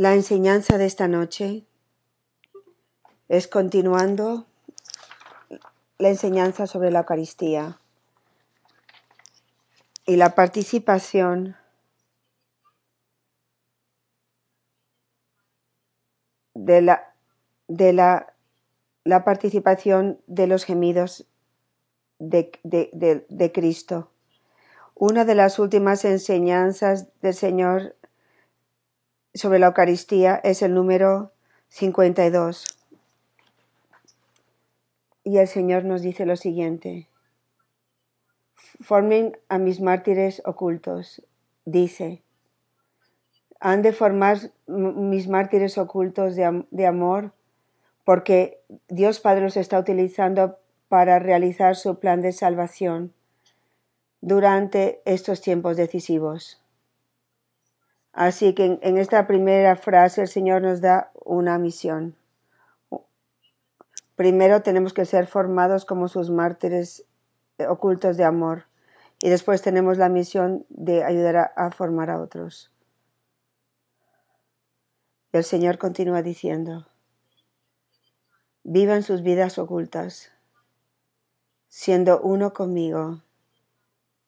La enseñanza de esta noche es continuando la enseñanza sobre la Eucaristía y la participación de la, de la, la participación de los gemidos de, de, de, de Cristo. Una de las últimas enseñanzas del Señor sobre la Eucaristía es el número 52. Y el Señor nos dice lo siguiente. Formen a mis mártires ocultos, dice. Han de formar mis mártires ocultos de, de amor porque Dios Padre los está utilizando para realizar su plan de salvación durante estos tiempos decisivos. Así que en, esta primera frase el Señor nos da una misión. Primero tenemos que ser formados como sus mártires ocultos de amor y después tenemos la misión de ayudar a, a formar a otros. Y el Señor continúa diciendo, vivan sus vidas ocultas, siendo uno conmigo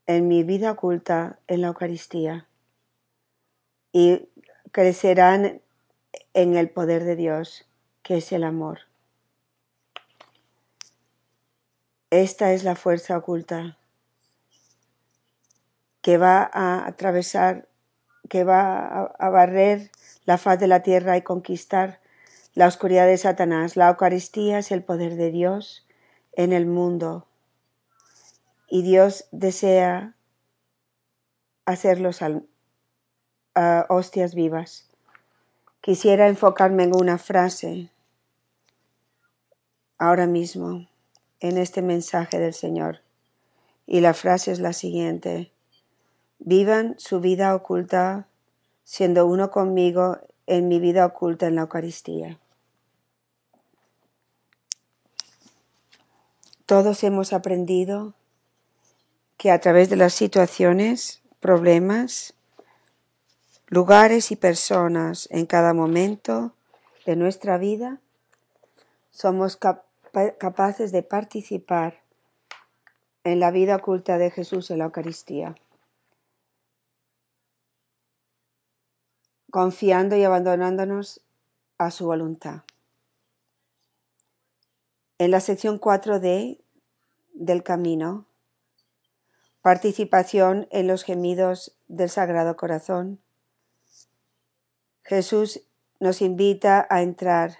en mi vida oculta en la Eucaristía y crecerán en el poder de Dios, que es el amor. Esta es la fuerza oculta que va a atravesar, que va a, barrer la faz de la tierra y conquistar la oscuridad de Satanás. La Eucaristía es el poder de Dios en el mundo y Dios desea hacerlos hostias vivas. Quisiera enfocarme en una frase ahora mismo en este mensaje del Señor. Y la frase es la siguiente. Vivan su vida oculta siendo uno conmigo en mi vida oculta en la Eucaristía. Todos hemos aprendido que a través de las situaciones, problemas, lugares y personas en cada momento de nuestra vida, somos cap capaces de participar en la vida oculta de Jesús en la Eucaristía, confiando y abandonándonos a su voluntad. En la sección 4D del camino, participación en los gemidos del Sagrado Corazón, Jesús nos invita a entrar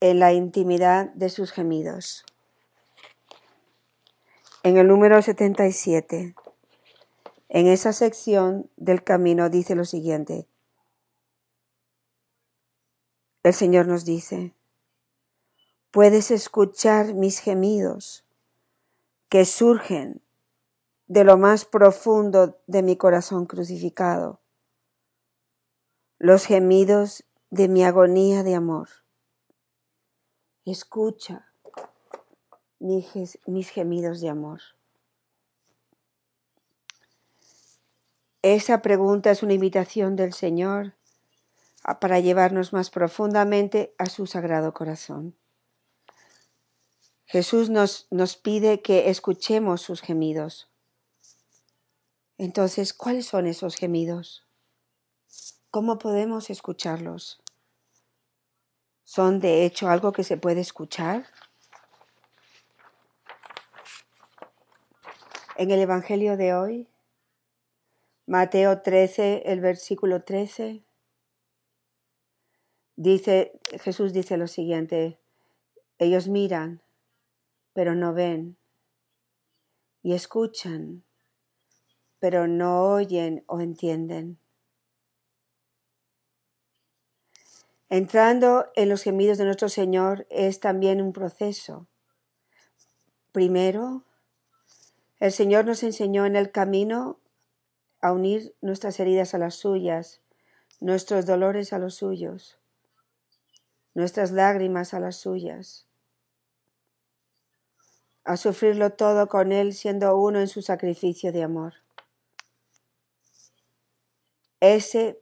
en la intimidad de sus gemidos. En el número 77, en esa sección del camino dice lo siguiente. El Señor nos dice, puedes escuchar mis gemidos que surgen de lo más profundo de mi corazón crucificado, los gemidos de mi agonía de amor. Escucha mis, gemidos de amor. Esa pregunta es una invitación del Señor para llevarnos más profundamente a su sagrado corazón. Jesús nos, nos pide que escuchemos sus gemidos. Entonces, ¿cuáles son esos gemidos? ¿Cómo podemos escucharlos? ¿Son de hecho algo que se puede escuchar? En el Evangelio de hoy, Mateo 13, el versículo 13, dice, Jesús dice lo siguiente, ellos miran, pero no ven, y escuchan, pero no oyen o entienden. Entrando en los gemidos de nuestro Señor es también un proceso. Primero, el Señor nos enseñó en el camino a unir nuestras heridas a las suyas, nuestros dolores a los suyos, nuestras lágrimas a las suyas, a sufrirlo todo con Él siendo uno en su sacrificio de amor. Ese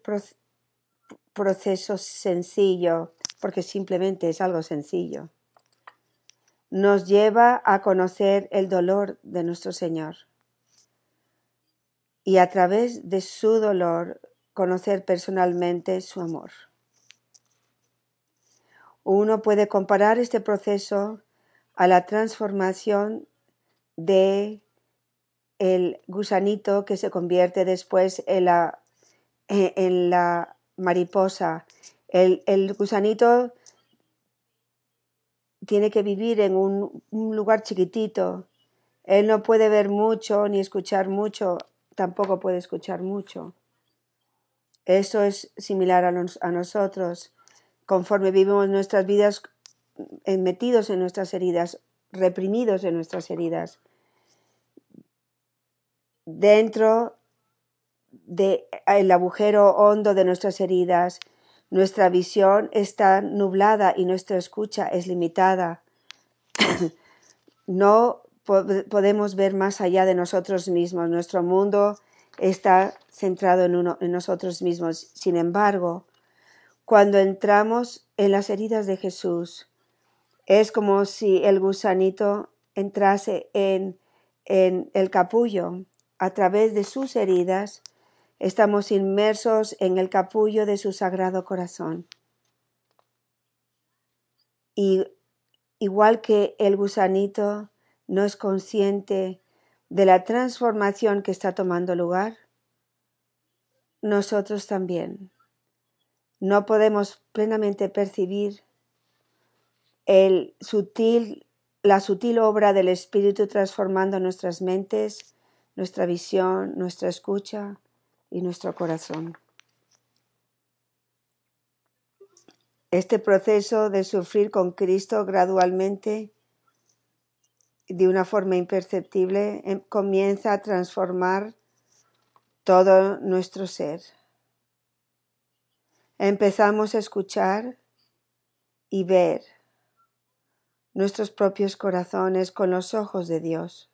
proceso sencillo, porque simplemente es algo sencillo. Nos lleva a conocer el dolor de nuestro Señor y a través de su dolor conocer personalmente su amor. Uno puede comparar este proceso a la transformación de el gusanito que se convierte después en la, en la mariposa. El, el, gusanito tiene que vivir en un, un lugar chiquitito. Él no puede ver mucho ni escuchar mucho, tampoco puede escuchar mucho. Eso es similar a, nos, a nosotros. Conforme vivimos nuestras vidas metidos en nuestras heridas, reprimidos en nuestras heridas, dentro del agujero hondo de nuestras heridas, nuestra visión está nublada y nuestra escucha es limitada. no podemos ver más allá de nosotros mismos. Nuestro mundo está centrado en nosotros mismos. Sin embargo, cuando entramos en las heridas de Jesús, es como si el gusanito entrase en, en el capullo. A través de sus heridas, estamos inmersos en el capullo de su sagrado corazón. Y igual que el gusanito no es consciente de la transformación que está tomando lugar, nosotros también no podemos plenamente percibir el sutil, la sutil obra del Espíritu transformando nuestras mentes, nuestra visión, nuestra escucha y nuestro corazón. Este proceso de sufrir con Cristo gradualmente, de una forma imperceptible, em, comienza a transformar todo nuestro ser. Empezamos a escuchar y ver nuestros propios corazones con los ojos de Dios,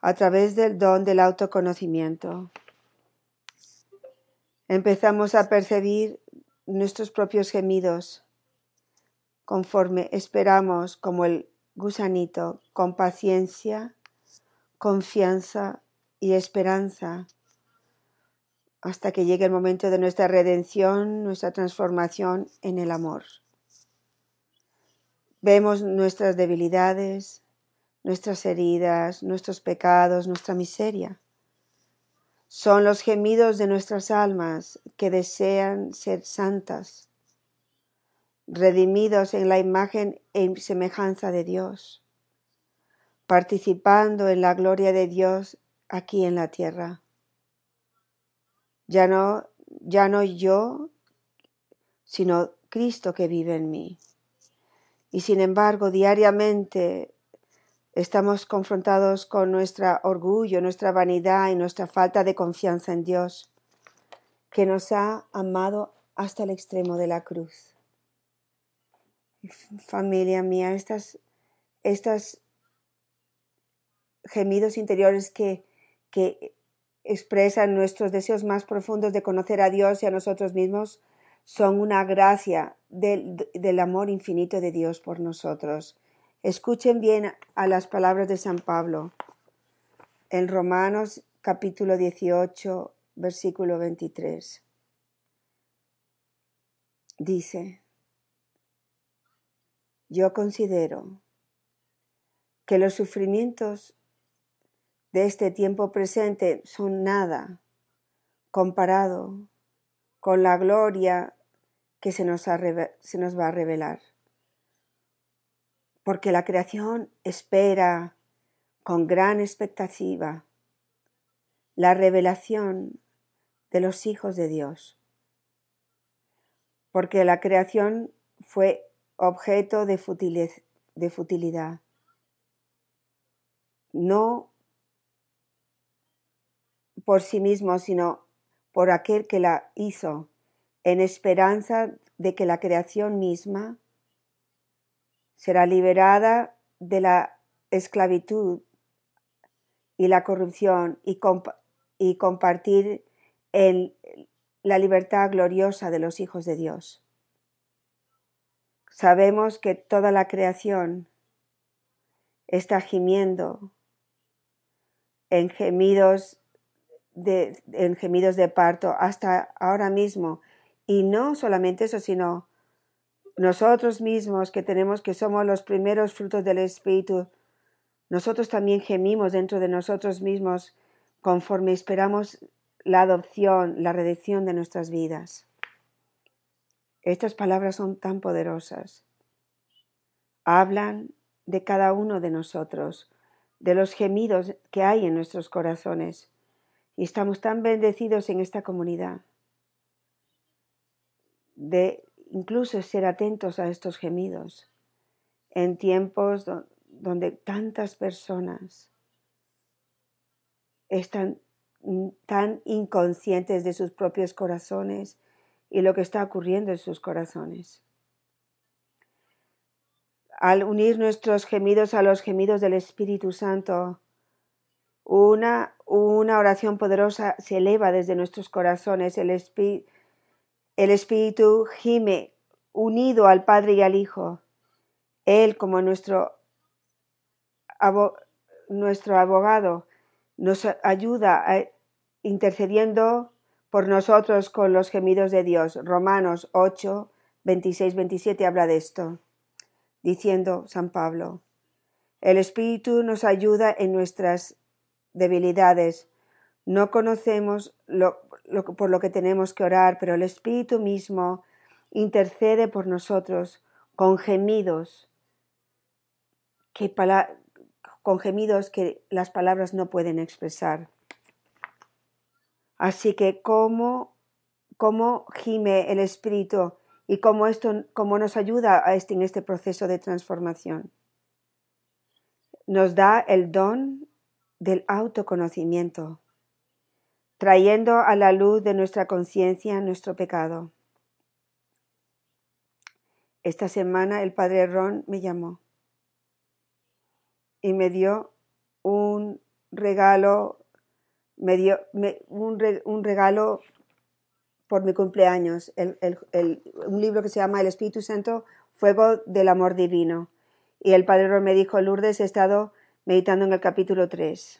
a través del don del autoconocimiento. Empezamos a percibir nuestros propios gemidos conforme esperamos como el gusanito con paciencia, confianza y esperanza hasta que llegue el momento de nuestra redención, nuestra transformación en el amor. Vemos nuestras debilidades, nuestras heridas, nuestros pecados, nuestra miseria. Son los gemidos de nuestras almas que desean ser santas, redimidos en la imagen e semejanza de Dios, participando en la gloria de Dios aquí en la tierra. Ya no, ya no yo, sino Cristo que vive en mí. Y sin embargo, diariamente estamos confrontados con nuestro orgullo, nuestra vanidad y nuestra falta de confianza en Dios, que nos ha amado hasta el extremo de la cruz. Familia mía, estas, estas gemidos interiores que que expresan nuestros deseos más profundos de conocer a Dios y a nosotros mismos son una gracia del, del, amor infinito de Dios por nosotros. Escuchen bien a las palabras de San Pablo en Romanos capítulo 18, versículo 23. Dice, yo considero que los sufrimientos de este tiempo presente son nada comparado con la gloria que se nos, se nos, va a revelar. Porque la creación espera con gran expectativa la revelación de los hijos de Dios. Porque la creación fue objeto de, de futilidad. No por sí mismo, sino por aquel que la hizo, en esperanza de que la creación misma será liberada de la esclavitud y la corrupción y, compartir la libertad gloriosa de los hijos de Dios. Sabemos que toda la creación está gimiendo en gemidos de parto hasta ahora mismo. Y no solamente eso, sino nosotros mismos que tenemos que somos los primeros frutos del Espíritu, nosotros también gemimos dentro de nosotros mismos conforme esperamos la adopción, la redención de nuestras vidas. Estas palabras son tan poderosas. Hablan de cada uno de nosotros, de los gemidos que hay en nuestros corazones. Y estamos tan bendecidos en esta comunidad de incluso ser atentos a estos gemidos en tiempos donde tantas personas están tan inconscientes de sus propios corazones y lo que está ocurriendo en sus corazones. Al unir nuestros gemidos a los gemidos del Espíritu Santo, una, una oración poderosa se eleva desde nuestros corazones. El, el Espíritu gime unido al Padre y al Hijo. Él, como nuestro, nuestro abogado, nos ayuda intercediendo por nosotros con los gemidos de Dios. Romanos 8, 26, 27 habla de esto, diciendo San Pablo, el Espíritu nos ayuda en nuestras debilidades. No conocemos por lo que tenemos que orar, pero el Espíritu mismo intercede por nosotros con gemidos que, con gemidos que las palabras no pueden expresar. Así que cómo, cómo gime el Espíritu y cómo esto cómo nos ayuda a este, en este proceso de transformación. Nos da el don del autoconocimiento, trayendo a la luz de nuestra conciencia nuestro pecado. Esta semana el padre Ron me llamó y me dio un regalo, me dio un, regalo por mi cumpleaños, un libro que se llama El Espíritu Santo, Fuego del Amor Divino. Y el Padre me dijo, Lourdes, he estado meditando en el capítulo 3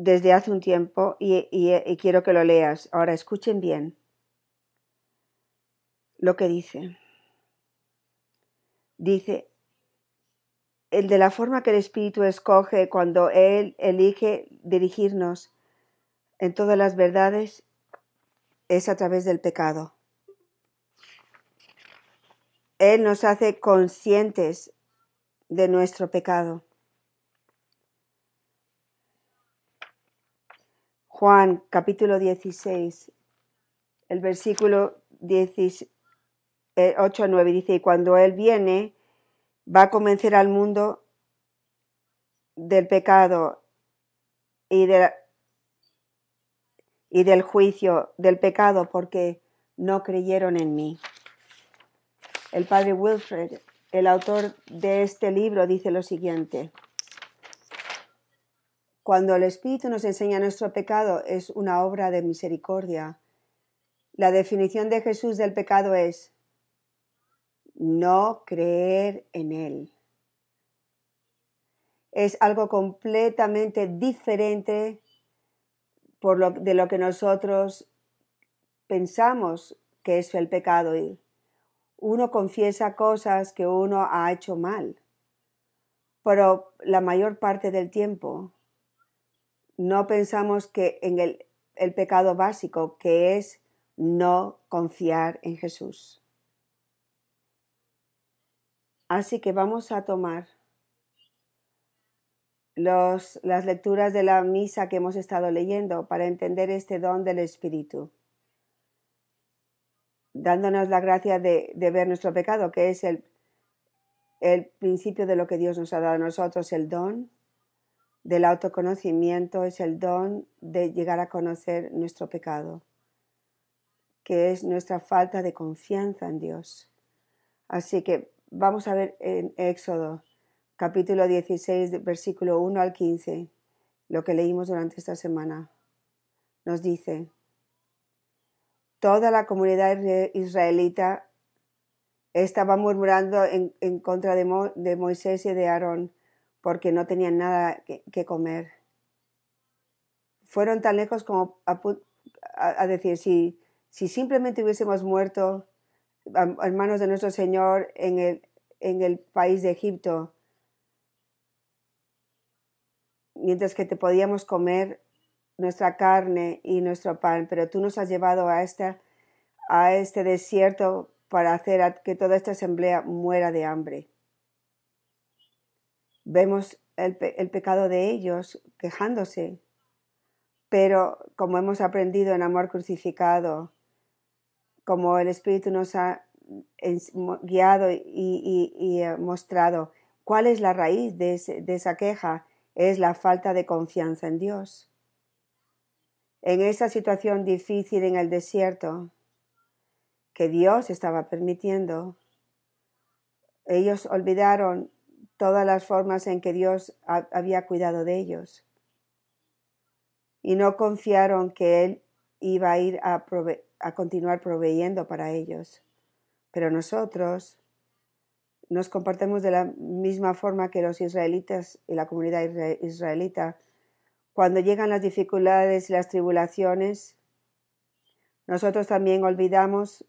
desde hace un tiempo y quiero que lo leas. Ahora escuchen bien lo que dice. Dice, el de la forma que el Espíritu escoge cuando Él elige dirigirnos en todas las verdades es a través del pecado. Él nos hace conscientes de nuestro pecado. Juan capítulo 16, el versículo 8 a 9 dice, y cuando Él viene, va a convencer al mundo del pecado y, y del juicio del pecado porque no creyeron en mí. El padre Wilfred, el autor de este libro, dice lo siguiente. Cuando el Espíritu nos enseña nuestro pecado es una obra de misericordia. La definición de Jesús del pecado es no creer en Él. Es algo completamente diferente por lo, de lo que nosotros pensamos que es el pecado. Uno confiesa cosas que uno ha hecho mal, pero la mayor parte del tiempo no pensamos que en el, pecado básico, que es no confiar en Jesús. Así que vamos a tomar las lecturas de la misa que hemos estado leyendo para entender este don del Espíritu, dándonos la gracia de, ver nuestro pecado, que es el, el principio de lo que Dios nos ha dado a nosotros, el don del autoconocimiento, es el don de llegar a conocer nuestro pecado, que es nuestra falta de confianza en Dios. Así que Vamos a ver en Éxodo, capítulo 16, versículo 1 al 15, lo que leímos durante esta semana. nos dice, toda la comunidad israelita estaba murmurando en, contra de, Moisés y de Aarón porque no tenían nada que, comer. Fueron tan lejos como a, decir, si, si simplemente hubiésemos muerto en manos de nuestro Señor en el, en el país de Egipto, mientras que te podíamos comer nuestra carne y nuestro pan, pero tú nos has llevado a, esta, a este desierto para hacer que toda esta asamblea muera de hambre. Vemos el, el pecado de ellos quejándose, pero como hemos aprendido en amor crucificado, como el Espíritu nos ha guiado y, eh, mostrado cuál es la raíz de esa queja, es la falta de confianza en Dios. En esa situación difícil en el desierto que Dios estaba permitiendo, ellos olvidaron todas las formas en que Dios había cuidado de ellos y no confiaron que Él iba a ir a, continuar proveyendo para ellos. Pero nosotros nos comportemos de la misma forma que los israelitas y la comunidad israelita. Cuando llegan las dificultades y las tribulaciones, nosotros también olvidamos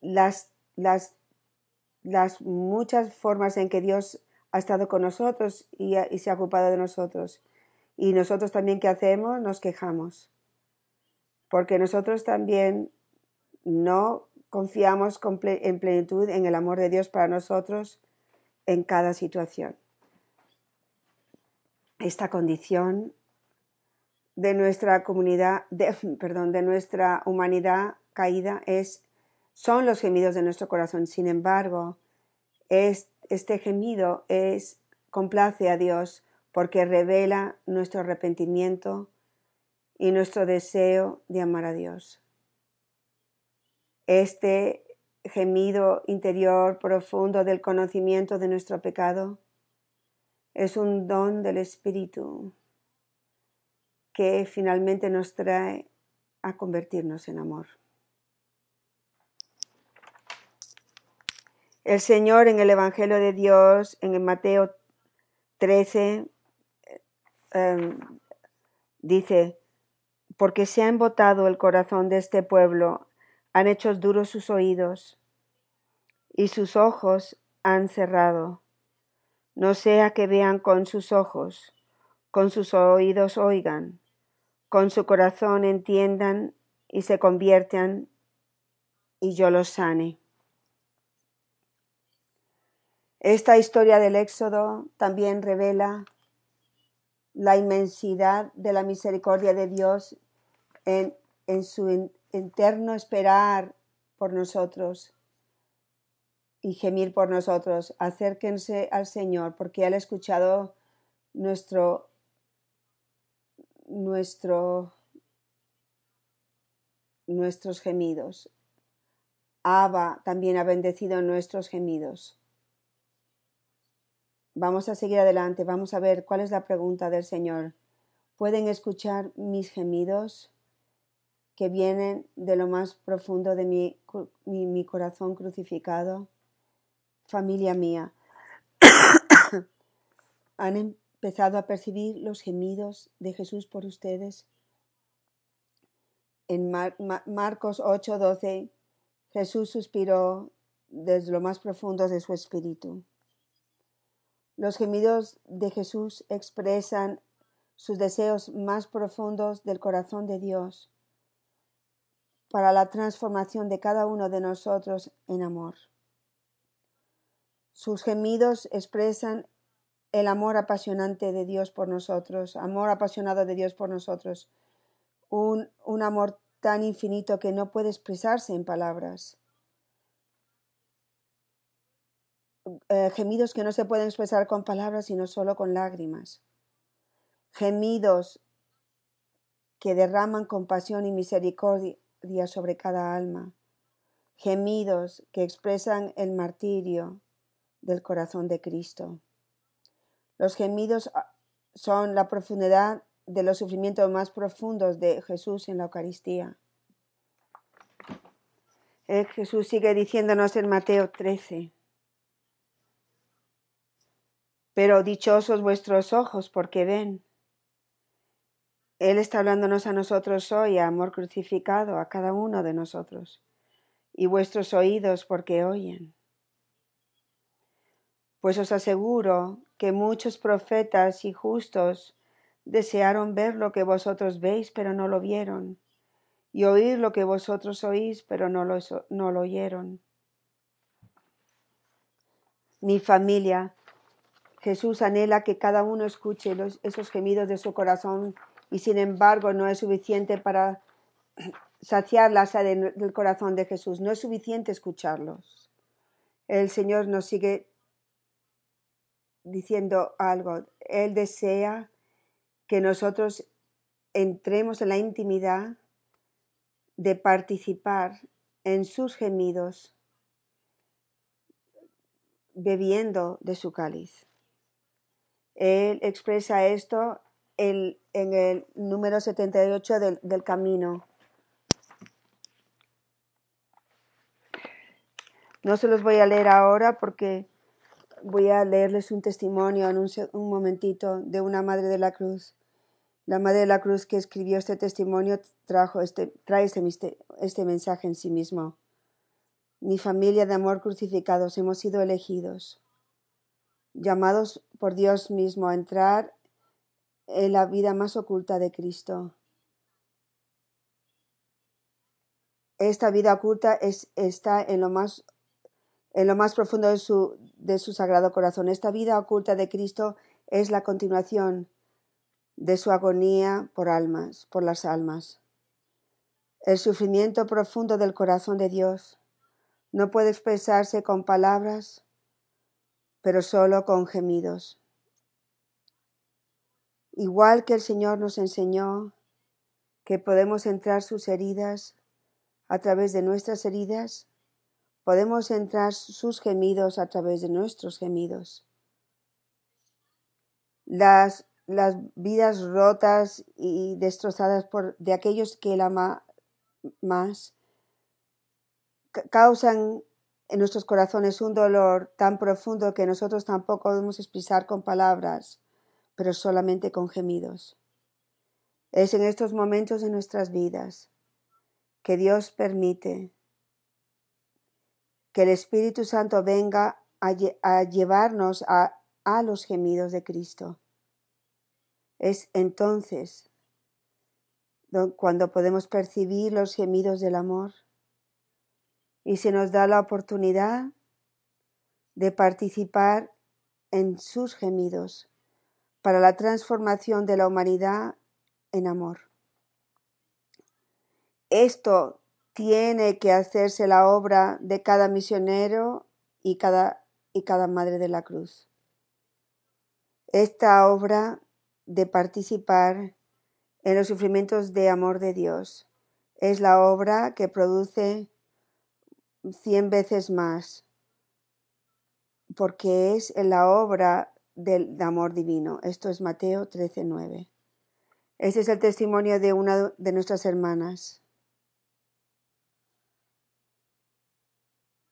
las, las, las muchas formas en que Dios ha estado con nosotros y, se ha ocupado de nosotros. Y nosotros también, ¿qué hacemos? Nos quejamos. Porque nosotros también no confiamos en plenitud en el amor de Dios para nosotros en cada situación. Esta condición de nuestra comunidad, perdón, de nuestra humanidad caída es, son los gemidos de nuestro corazón. Sin embargo, es, este gemido es, complace a Dios porque revela nuestro arrepentimiento y nuestro deseo de amar a Dios este gemido interior profundo del conocimiento de nuestro pecado es un don del Espíritu que finalmente nos trae a convertirnos en amor. El Señor en el Evangelio de Dios, en el Mateo 13, em, dice, porque se ha embotado el corazón de este pueblo han hecho duros sus oídos y sus ojos han cerrado. No sea que vean con sus ojos, con sus oídos oigan, con su corazón entiendan y se conviertan y yo los sane. Esta historia del Éxodo también revela la inmensidad de la misericordia de Dios en, en su eterno esperar por nosotros y gemir por nosotros. Acérquense al Señor porque Él ha escuchado nuestro, nuestro, nuestros gemidos. Abba también ha bendecido nuestros gemidos. Vamos a seguir adelante, vamos a ver cuál es la pregunta del Señor. ¿Pueden escuchar mis gemidos? que vienen de lo más profundo de mi, mi, corazón crucificado. Familia mía, ¿han empezado a percibir los gemidos de Jesús por ustedes? En Marcos 8:12, Jesús suspiró desde lo más profundo de su espíritu. Los gemidos de Jesús expresan sus deseos más profundos del corazón de Dios para la transformación de cada uno de nosotros en amor. Sus gemidos expresan el amor apasionante de Dios por nosotros, amor apasionado de Dios por nosotros, un, un amor tan infinito que no puede expresarse en palabras. Eh, gemidos que no se pueden expresar con palabras, sino solo con lágrimas. Gemidos que derraman compasión y misericordia, sobre cada alma, gemidos que expresan el martirio del corazón de Cristo. Los gemidos ah, son la profundidad de los sufrimientos más profundos de Jesús en la Eucaristía. Eh, Jesús sigue diciéndonos en Mateo 13, pero dichosos vuestros ojos porque ven. Él está hablándonos a nosotros hoy, a amor crucificado, a cada uno de nosotros, y vuestros oídos porque oyen. Pues os aseguro que muchos profetas y justos desearon ver lo que vosotros veis, pero no lo vieron, y oír lo que vosotros oís, pero no lo, no lo oyeron. Mi familia, Jesús anhela que cada uno escuche esos gemidos de su corazón y sin embargo no es suficiente para saciar la sed del corazón de Jesús, no es suficiente escucharlos. El Señor nos sigue diciendo algo. Él desea que nosotros entremos en la intimidad de participar en sus gemidos, bebiendo de su cáliz. Él expresa esto en, el número 78 del, del camino. No se los voy a leer ahora porque voy a leerles un testimonio en un, momentito de una Madre de la Cruz. La Madre de la Cruz que escribió este testimonio trajo este, trae este, este mensaje en sí mismo. Mi familia de amor crucificados hemos sido elegidos, llamados por Dios mismo a entrar en la vida más oculta de Cristo. Esta vida oculta es, está en lo más en lo más profundo de su, de su sagrado corazón. Esta vida oculta de Cristo es la continuación de su agonía por almas, por las almas. El sufrimiento profundo del corazón de Dios no puede expresarse con palabras, pero solo con gemidos. Igual que el Señor nos enseñó que podemos entrar sus heridas a través de nuestras heridas, Podemos entrar sus gemidos a través de nuestros gemidos. Las, las vidas rotas y destrozadas por, de aquellos que él ama más causan en nuestros corazones un dolor tan profundo que nosotros tampoco podemos expresar con palabras, pero solamente con gemidos. Es en estos momentos de nuestras vidas que Dios permite que el Espíritu Santo venga a, llevarnos a, a los gemidos de Cristo. Es entonces cuando podemos percibir los gemidos del amor y se nos da la oportunidad de participar en sus gemidos para la transformación de la humanidad en amor. Esto tiene que hacerse la obra de cada misionero y cada, y cada madre de la cruz. Esta obra de participar en los sufrimientos de amor de Dios es la obra que produce cien veces más, porque es la obra del amor divino. Esto es Mateo 13:9. Este es el testimonio de una de nuestras hermanas.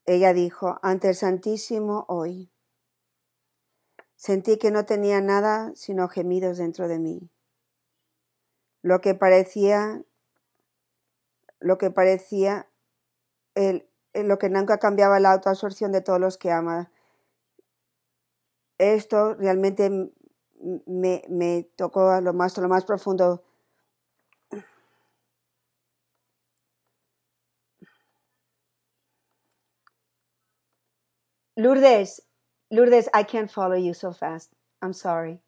Ella dijo, ante el Santísimo hoy. Sentí que no tenía nada sino gemidos dentro de mí. Lo que parecía, lo que parecía, el, lo que nunca cambiaba la autoabsorción de todos los que ama. Esto realmente me, me tocó a lo más, lo más profundo Lourdes, Lourdes, I can't follow you so fast. I'm sorry.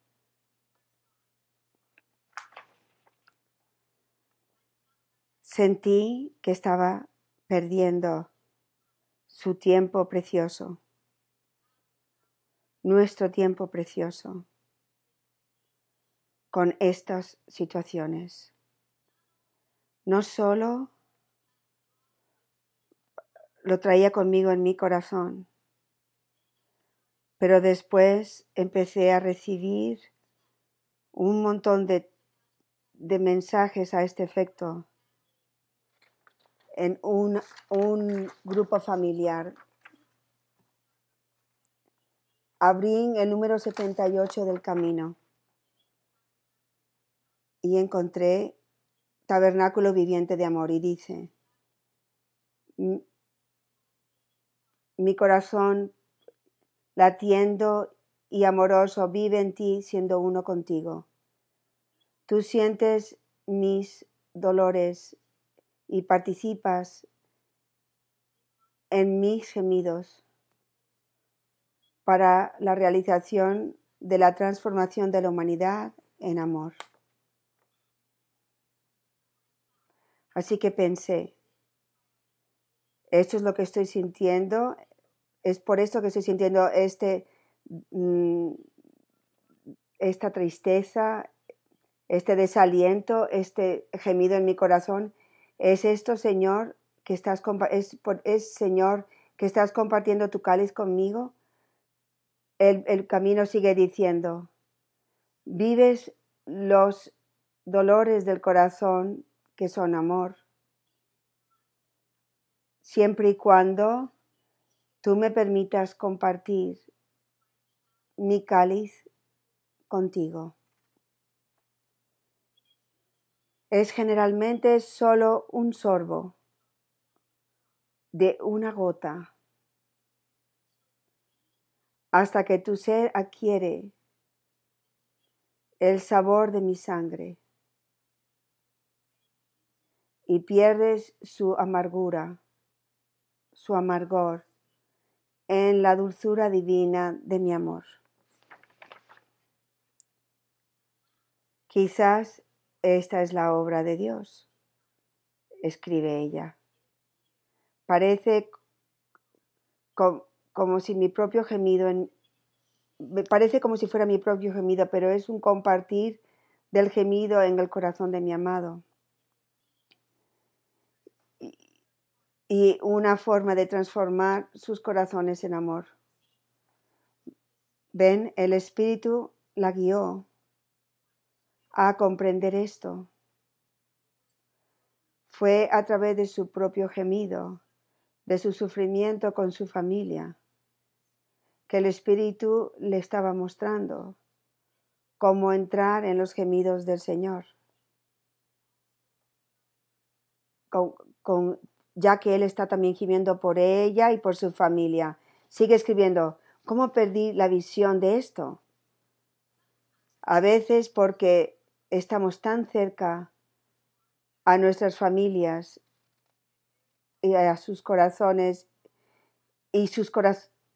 Sentí que estaba perdiendo su tiempo precioso, nuestro tiempo precioso, con estas situaciones. No solo lo traía conmigo en mi corazón, pero después empecé a recibir un montón de de mensajes a este efecto en un, un grupo familiar. Abrí el número 78 del camino y encontré tabernáculo viviente de amor y dice, mi corazón latiendo y amoroso vive en ti siendo uno contigo. Tú sientes mis dolores y participas en mis gemidos para la realización de la transformación de la humanidad en amor. Así que pensé, esto es lo que estoy sintiendo, es por esto que estoy sintiendo este, mm, esta tristeza, este desaliento, este gemido en mi corazón. ¿Es esto, Señor, que estás, es, Señor, que estás compartiendo tu cáliz conmigo? El, el camino sigue diciendo, vives los dolores del corazón que son amor, siempre y cuando tú me permitas compartir mi cáliz contigo. Es generalmente solo un sorbo de una gota hasta que tu ser adquiere el sabor de mi sangre y pierdes su amargura, su amargor en la dulzura divina de mi amor. Quizás esta es la obra de Dios, escribe ella. Parece como si mi propio gemido, en, parece como si fuera mi propio gemido, pero es un compartir del gemido en el corazón de mi amado. y una forma de transformar sus corazones en amor. Ven, el Espíritu la guió a comprender esto. Fue a través de su propio gemido, de su sufrimiento con su familia, que el Espíritu le estaba mostrando cómo entrar en los gemidos del Señor. Con, ya que él está también gimiendo por ella y por su familia. Sigue escribiendo, ¿cómo perdí la visión de esto? A veces porque estamos tan cerca a nuestras familias y a sus corazones y sus,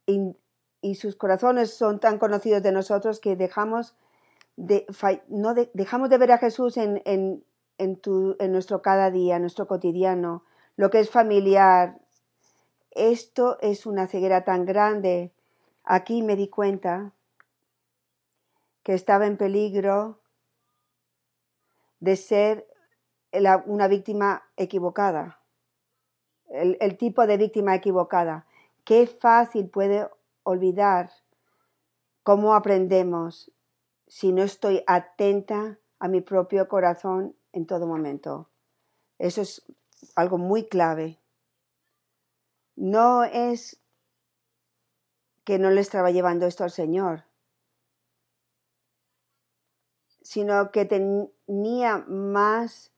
y, sus corazones son tan conocidos de nosotros que dejamos de, no dejamos de ver a Jesús en, en, en, en nuestro cada día, en nuestro cotidiano, lo que es familiar. Esto es una ceguera tan grande. Aquí me di cuenta que estaba en peligro de ser una víctima equivocada, el, el tipo de víctima equivocada. Qué fácil puede olvidar cómo aprendemos si no estoy atenta a mi propio corazón en todo momento. Eso es algo muy clave. No es que no le estaba llevando esto al Señor, sino que tenía más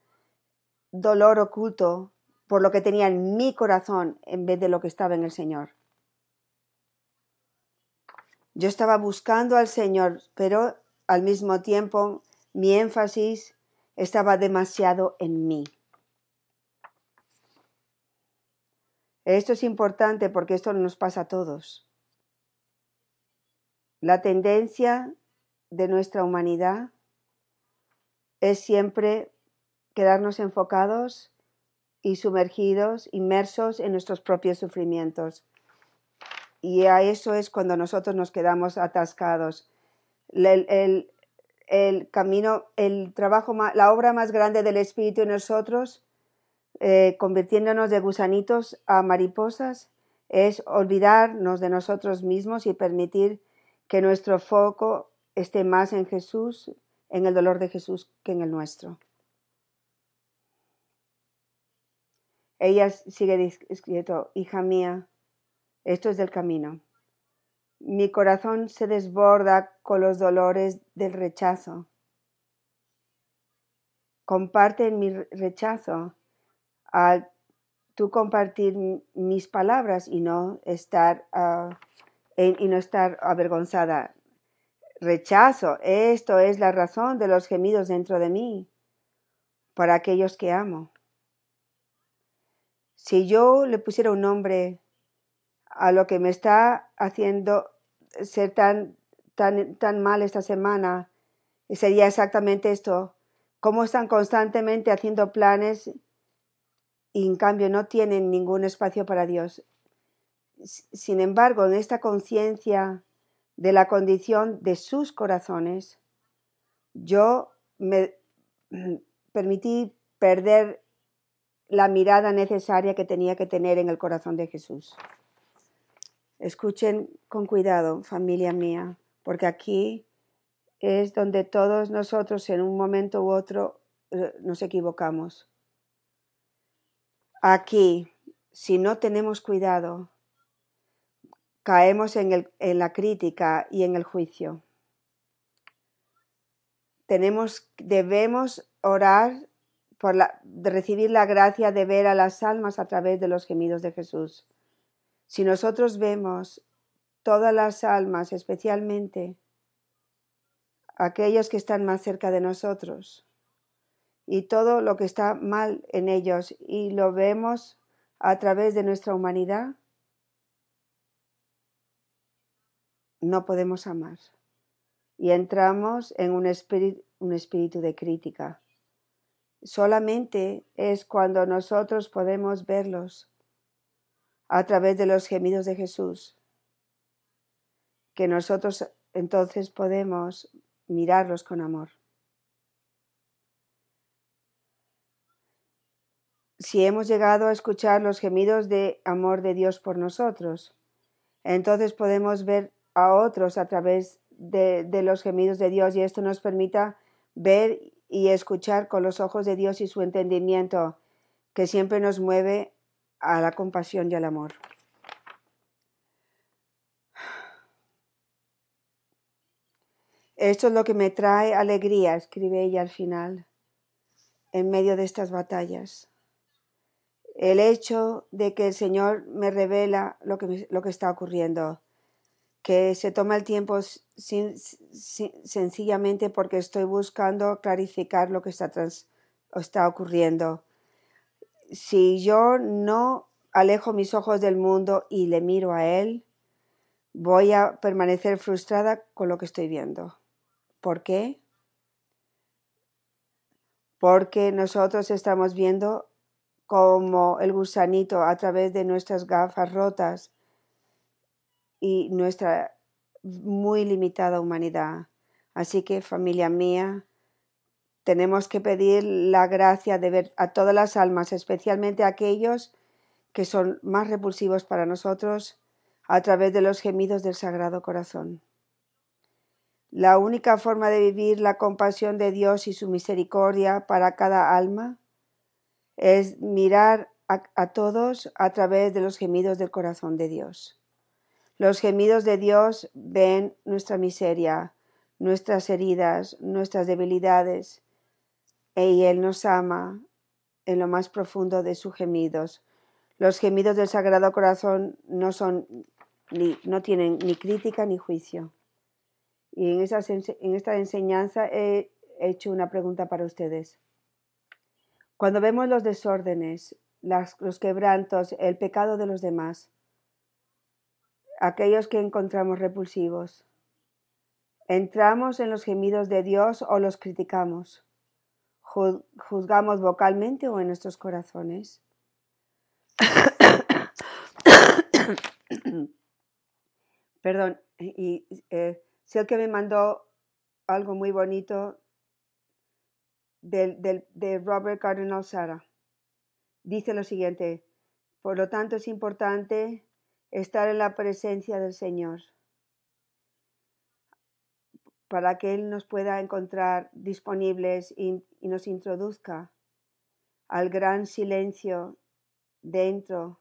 dolor oculto por lo que tenía en mi corazón en vez de lo que estaba en el Señor. Yo estaba buscando al Señor, pero al mismo tiempo mi énfasis estaba demasiado en mí. Esto es importante porque esto nos pasa a todos. La tendencia de nuestra humanidad es siempre quedarnos enfocados y sumergidos, inmersos en nuestros propios sufrimientos. Y a eso es cuando nosotros nos quedamos atascados. El, camino, el trabajo, la obra más grande del Espíritu en nosotros eh, convirtiéndonos de gusanitos a mariposas, es olvidarnos de nosotros mismos y permitir que nuestro foco esté más en Jesús, en el dolor de Jesús que en el nuestro. Ella sigue escrito, hija mía, esto es del camino. Mi corazón se desborda con los dolores del rechazo. Comparte mi rechazo al tú compartir mis palabras y no estar, ah, y no estar avergonzada Rechazo, esto es la razón de los gemidos dentro de mí, para aquellos que amo. Si yo le pusiera un nombre a lo que me está haciendo ser tan, tan, tan mal esta semana, sería exactamente esto. Cómo están constantemente haciendo planes y en cambio no tienen ningún espacio para Dios. Sin embargo, en esta conciencia de la condición de sus corazones, yo me permití perder la mirada necesaria que tenía que tener en el corazón de Jesús. Escuchen con cuidado, familia mía, porque aquí es donde todos nosotros en un momento u otro eh, nos equivocamos. Aquí, si no tenemos cuidado, caemos en, la crítica y en el juicio. Tenemos, debemos orar por de recibir la gracia de ver a las almas a través de los gemidos de Jesús. Si nosotros vemos todas las almas, especialmente aquellos que están más cerca de nosotros, y todo lo que está mal en ellos, y lo vemos a través de nuestra humanidad, no podemos amar. Y entramos en un espíritu, un espíritu de crítica. Solamente es cuando nosotros podemos verlos a través de los gemidos de Jesús, que nosotros entonces podemos mirarlos con amor. Si hemos llegado a escuchar los gemidos de amor de Dios por nosotros, entonces podemos ver a otros a través de, los gemidos de Dios y esto nos permita ver y escuchar con los ojos de Dios y su entendimiento que siempre nos mueve a la compasión y al amor. Esto es lo que me trae alegría, escribe ella al final, en medio de estas batallas. El hecho de que el Señor me revela lo que, lo que está ocurriendo, que se toma el tiempo sencillamente porque estoy buscando clarificar lo que está, está ocurriendo si yo no alejo mis ojos del mundo y le miro a Él, voy a permanecer frustrada con lo que estoy viendo. ¿Por qué? Porque nosotros estamos viendo como el gusanito a través de nuestras gafas rotas y nuestra muy limitada humanidad. Así que familia mía, tenemos que pedir la gracia de ver a todas las almas, especialmente a aquellos que son más repulsivos para nosotros, a través de los gemidos del Sagrado Corazón. La única forma de vivir la compasión de Dios y su misericordia para cada alma es mirar a, a, todos a través de los gemidos del corazón de Dios. Los gemidos de Dios ven nuestra miseria, nuestras heridas, nuestras debilidades, y Él nos ama en lo más profundo de sus gemidos. Los gemidos del Sagrado Corazón no son ni, no tienen ni crítica ni juicio. Y en, en esta enseñanza he hecho una pregunta para ustedes. Cuando vemos los desórdenes, los quebrantos, el pecado de los demás, aquellos que encontramos repulsivos, ¿entramos en los gemidos de Dios o los criticamos? juzgamos vocalmente o en nuestros corazones. Perdón, y eh, sé que me mandó algo muy bonito de Robert Cardinal Sara. Dice lo siguiente, por lo tanto es importante estar en la presencia del Señor para que Él nos pueda encontrar disponibles y, nos introduzca al gran silencio dentro,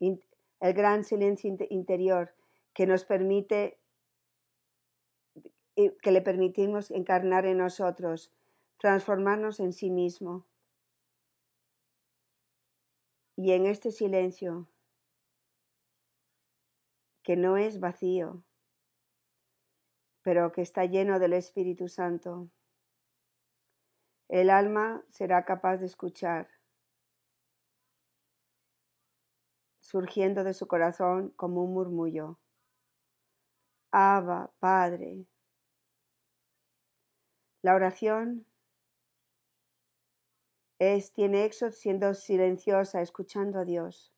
el gran silencio interior que nos permite, que le permitimos encarnar en nosotros, transformarnos en sí mismo. Y en este silencio, que no es vacío, pero que está lleno del Espíritu Santo, el alma será capaz de escuchar, surgiendo de su corazón como un murmullo. Abba, Padre. La oración es, tiene éxito siendo silenciosa, escuchando a Dios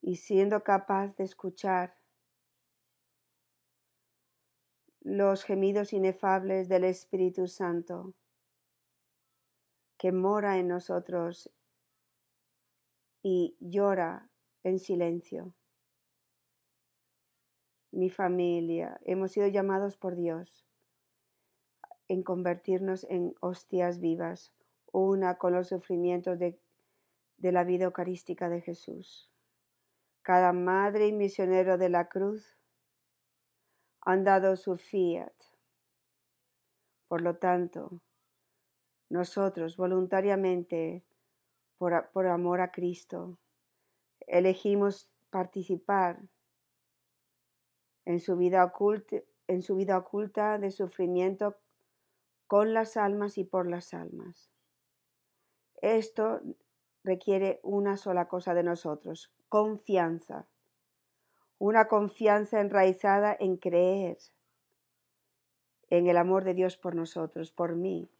y siendo capaz de escuchar los gemidos inefables del Espíritu Santo que mora en nosotros y llora en silencio. Mi familia, hemos sido llamados por Dios en convertirnos en hostias vivas, una con los sufrimientos de, de la vida eucarística de Jesús. Cada madre y misionero de la cruz han dado su fiat. Por lo tanto, nosotros voluntariamente, por, amor a Cristo, elegimos participar en su vida oculta de sufrimiento con las almas y por las almas. Esto requiere una sola cosa de nosotros, confianza. Una confianza enraizada en creer en el amor de Dios por nosotros, por mí,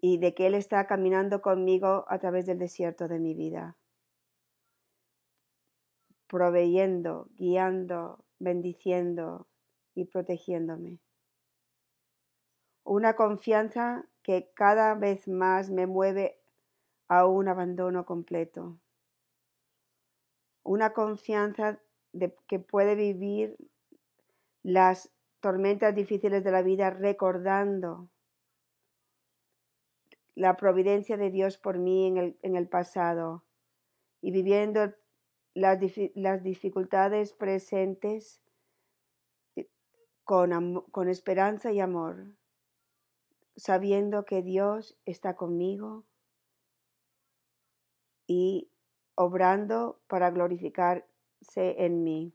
y de que Él está caminando conmigo a través del desierto de mi vida, proveyendo, guiando, bendiciendo y protegiéndome. Una confianza que cada vez más me mueve a un abandono completo. Una confianza de que puede vivir las tormentas difíciles de la vida recordando la providencia de Dios por mí en el, en el pasado y viviendo las, las dificultades presentes con, con esperanza y amor, sabiendo que Dios está conmigo y obrando para glorificarse en mí.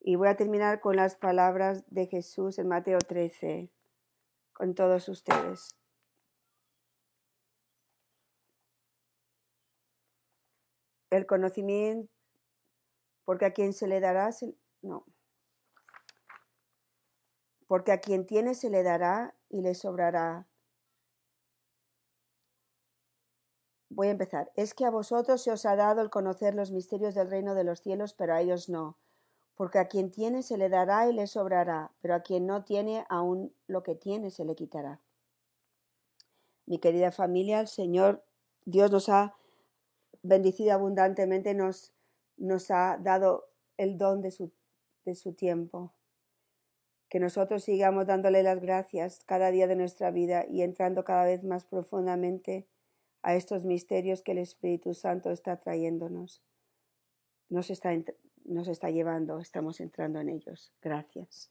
Y voy a terminar con las palabras de Jesús en Mateo 13, con todos ustedes. El conocimiento, porque a quien se le dará, no. Porque a quien tiene se le dará y le sobrará. Voy a empezar. Es que a vosotros se os ha dado el conocer los misterios del reino de los cielos, pero a ellos no. Porque a quien tiene se le dará y le sobrará, pero a quien no tiene aún lo que tiene se le quitará. Mi querida familia, el Señor Dios nos ha bendecido abundantemente, nos, ha dado el don de su, de su tiempo. Que nosotros sigamos dándole las gracias cada día de nuestra vida y entrando cada vez más profundamente a estos misterios que el Espíritu Santo está trayéndonos. Nos está, nos está llevando, estamos entrando en ellos. Gracias.